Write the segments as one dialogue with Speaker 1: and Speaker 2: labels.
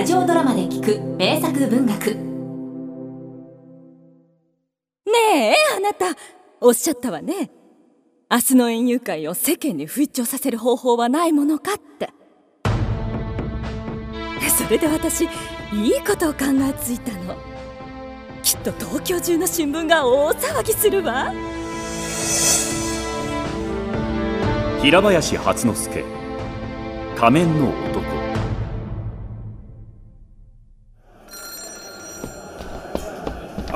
Speaker 1: ラジオドラマで聞く名作文学。
Speaker 2: ねえあなた。おっしゃったわね。明日の園遊会を世間に不一致させる方法はないものかって。それで私いいことを考えついたの。きっと東京中の新聞が大騒ぎするわ。
Speaker 3: 平林初之助。仮面の男。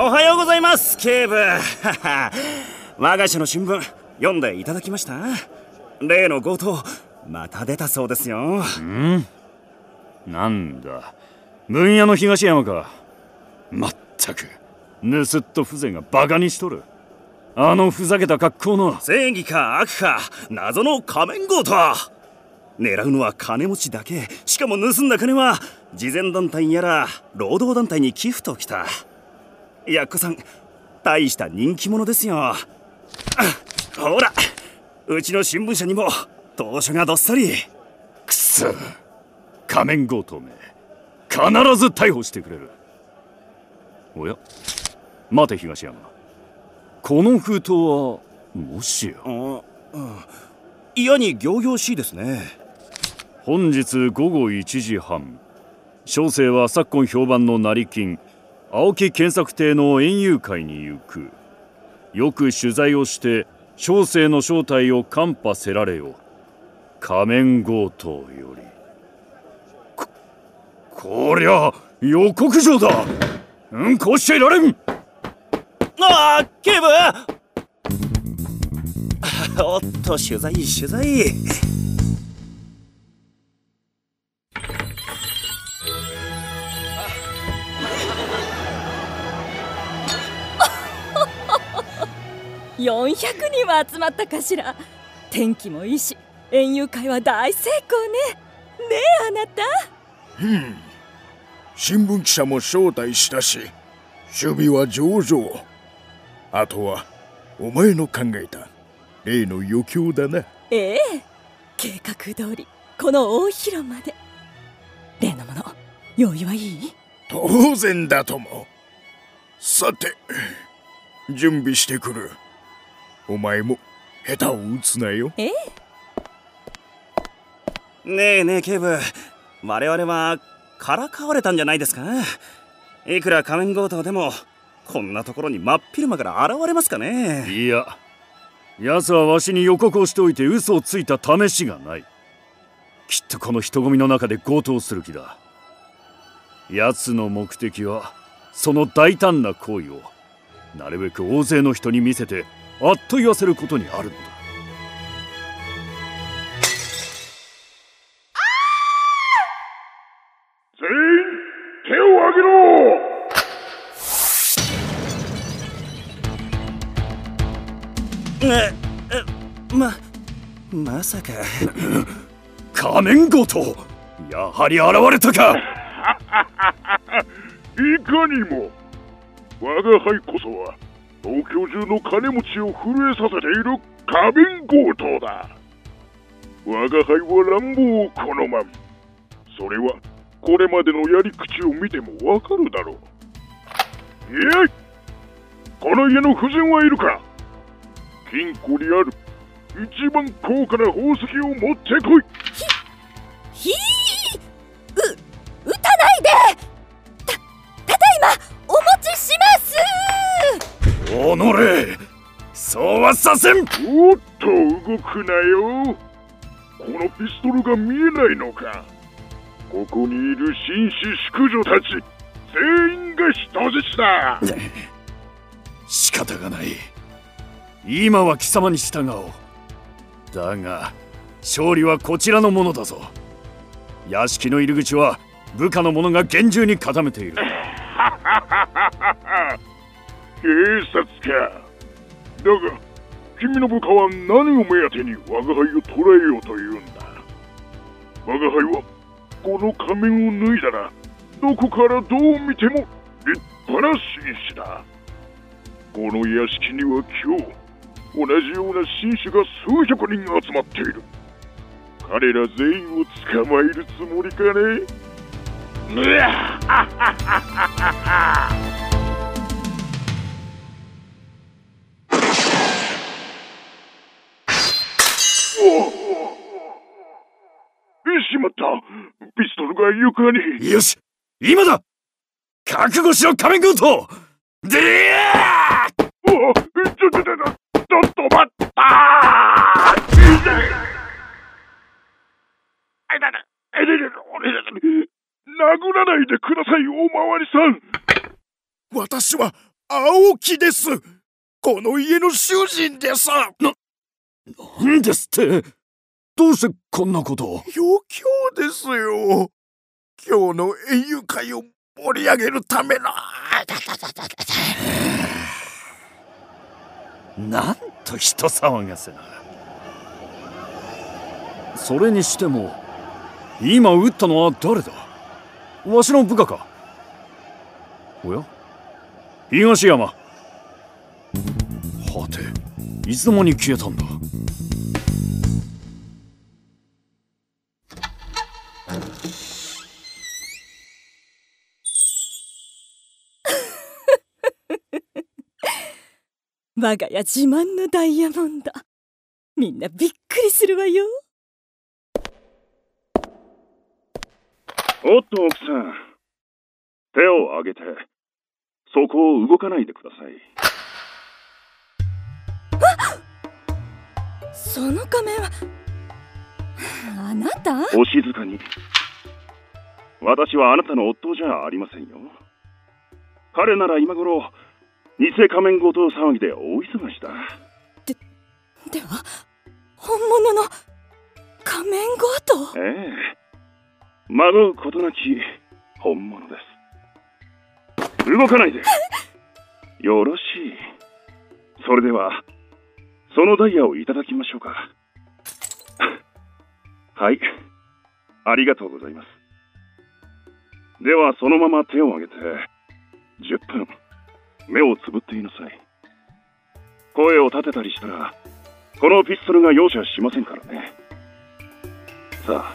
Speaker 4: おはようございます警部。我が社の新聞読んでいただきました？例の強盗また出たそうですよ。
Speaker 3: ん？なんだ？分野の東山か。まったく盗っ人風情がバカにしとる。あのふざけた格好の。
Speaker 4: 正義か悪か謎の仮面強盗。狙うのは金持ちだけ。しかも盗んだ金は慈善団体やら労働団体に寄付ときたやっこさん大した人気者ですよ。ほらうちの新聞社にも当初がどっさり。
Speaker 3: くそ仮面強盗め。必ず逮捕してくれる。おや待て東山。この封筒はもしや。
Speaker 4: 嫌に仰々しいですね。
Speaker 3: 本日午後1時半。小生は昨今評判の成金青木検索亭の園遊会に行く。よく取材をして小生の正体を看破せられよ。仮面強盗より。ここりゃ予告状だ。うんこうしちゃいられん。
Speaker 4: ああ警部。おっと取材取材。
Speaker 2: 400人は集まったかしら。天気もいいし園遊会は大成功ね。ねえあなた。
Speaker 5: うん。新聞記者も招待したし守備は上々。あとはお前の考えた例の余興だな。
Speaker 2: ええ。計画通りこの大広間で。例のもの用意はいい？
Speaker 5: 当然だとも。さて準備してくるお前も下手を打つなよ。
Speaker 2: え？え
Speaker 4: ねえねえ警部。我々はからかわれたんじゃないですか？いくら仮面強盗でもこんなところに真っ昼間から現れますかね？
Speaker 3: いや奴はわしに予告をしておいて嘘をついた試しがない。きっとこの人混みの中で強盗する気だ。奴の目的はその大胆な行為をなるべく大勢の人に見せてあっと言わせることにあるのだ。
Speaker 5: 全員手を挙げろ。
Speaker 4: えままさか。
Speaker 3: 仮面強盗やはり現れたか。
Speaker 5: いかにも我が輩こそは東京中の金持ちを震えさせている仮面強盗だ。我が輩は乱暴を好まん。それはこれまでのやり口を見てもわかるだろう。い！やこの家の夫人はいるか？金庫にある一番高価な宝石を持ってこい。
Speaker 2: ひひお
Speaker 3: のれそうはさせん。
Speaker 5: おっと動くなよ。このピストルが見えないのか。ここにいる紳士淑女たち。全員が人質だ
Speaker 3: 仕方がない。今は貴様に従おう。だが勝利はこちらのものだぞ。屋敷の入り口は部下の者が厳重に固めている
Speaker 5: 警察か。だが君の部下は何を目当てに我が輩を捕らえようというんだ。我が輩はこの仮面を脱いだらどこからどう見ても立派な紳士だ。この屋敷には今日同じような紳士が数百人集まっている。彼ら全員を捕まえるつもりかね？しまったピストルが床に
Speaker 3: よし今だ覚悟しろ仮面強盗でやー
Speaker 5: おちょちょちょちょちょっと待ったあいだだえれれ俺だ殴らないでくださいおまわりさん
Speaker 6: 私は青木ですこの家の主人です
Speaker 3: なんですって。どうしてこんなことを？
Speaker 6: 余興ですよ。今日の園遊会を盛り上げるための。
Speaker 3: なんと人騒がせな。それにしても今撃ったのは誰だ？わしの部下か？おや？東山いつの間に消えたんだ
Speaker 2: 我が家自慢のダイヤモンドみんなびっくりするわよ
Speaker 5: おっと奥さん手を挙げてそこを動かないでください
Speaker 2: その仮面はあなた？
Speaker 5: お静かに。私はあなたの夫じゃありませんよ。彼なら今頃偽仮面強盗騒ぎで大忙しだ。
Speaker 2: では本物の仮面強盗
Speaker 5: ええ。惑うことなき本物です。動かないで。よろしい。それではそのダイヤをいただきましょうか。はい。ありがとうございます。ではそのまま手を挙げて10分目をつぶっていなさい。声を立てたりしたらこのピストルが容赦しませんからね。さあ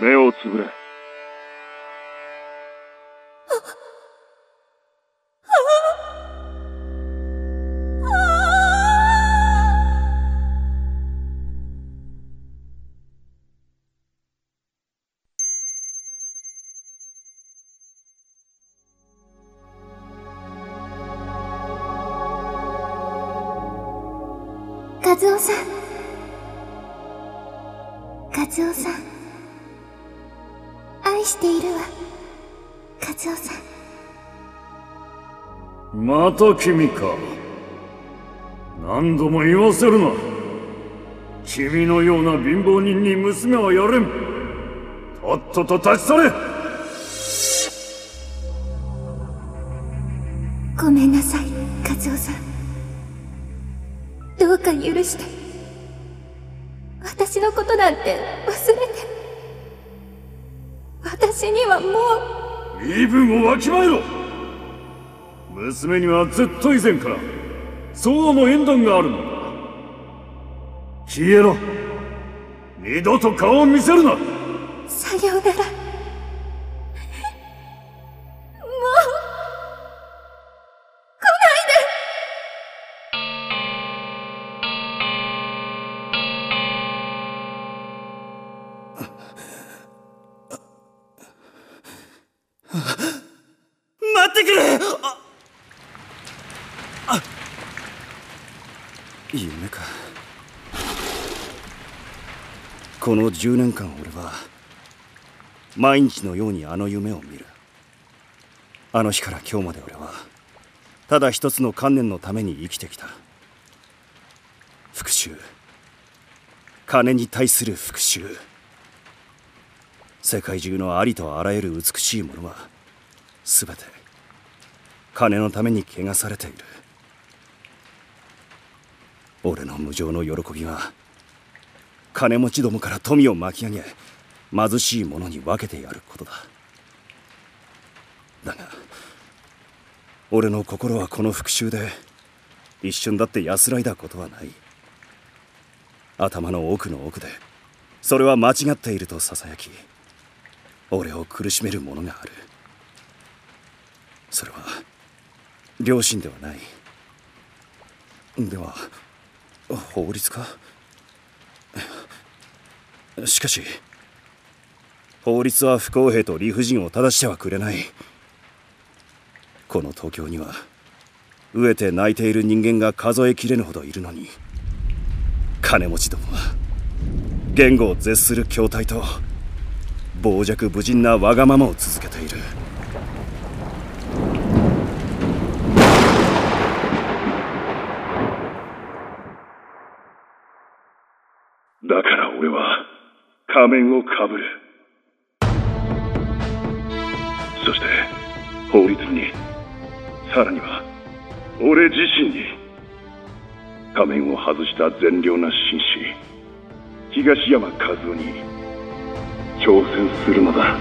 Speaker 5: 目をつぶれ。
Speaker 7: ズオさん。カズオさん。愛しているわ。カズオさん。
Speaker 3: また君か。何度も言わせるな。君のような貧乏人に娘はやれん。とっとと立ち去れ。
Speaker 7: ごめんなさいカズオさん。どうか許して。私のことなんて忘れて。私にはもう。
Speaker 3: 身分をわきまえろ。娘にはずっと以前から相互の縁談があるのだ。消えろ。二度と顔を見せるな。
Speaker 7: さようなら
Speaker 4: 待ってくれ。ああ夢か。この10年間俺は毎日のようにあの夢を見る。あの日から今日まで俺はただ一つの観念のために生きてきた。復讐。金に対する復讐。世界中のありとあらゆる美しいものは全て金のために汚されている。俺の無情の喜びは金持ちどもから富を巻き上げ貧しい者に分けてやることだ。だが俺の心はこの復讐で一瞬だって安らいだことはない。頭の奥の奥でそれは間違っているとささやき俺を苦しめるものがある。それは良心ではない。では法律か？しかし法律は不公平と理不尽を正してはくれない。この東京には飢えて泣いている人間が数えきれぬほどいるのに金持ちどもは言語を絶する筐体と傍若無人なわがままを続けている。
Speaker 5: だから俺は仮面をかぶる。そして法律にさらには俺自身に仮面を外した善良な紳士東山和夫に挑戦するのだ。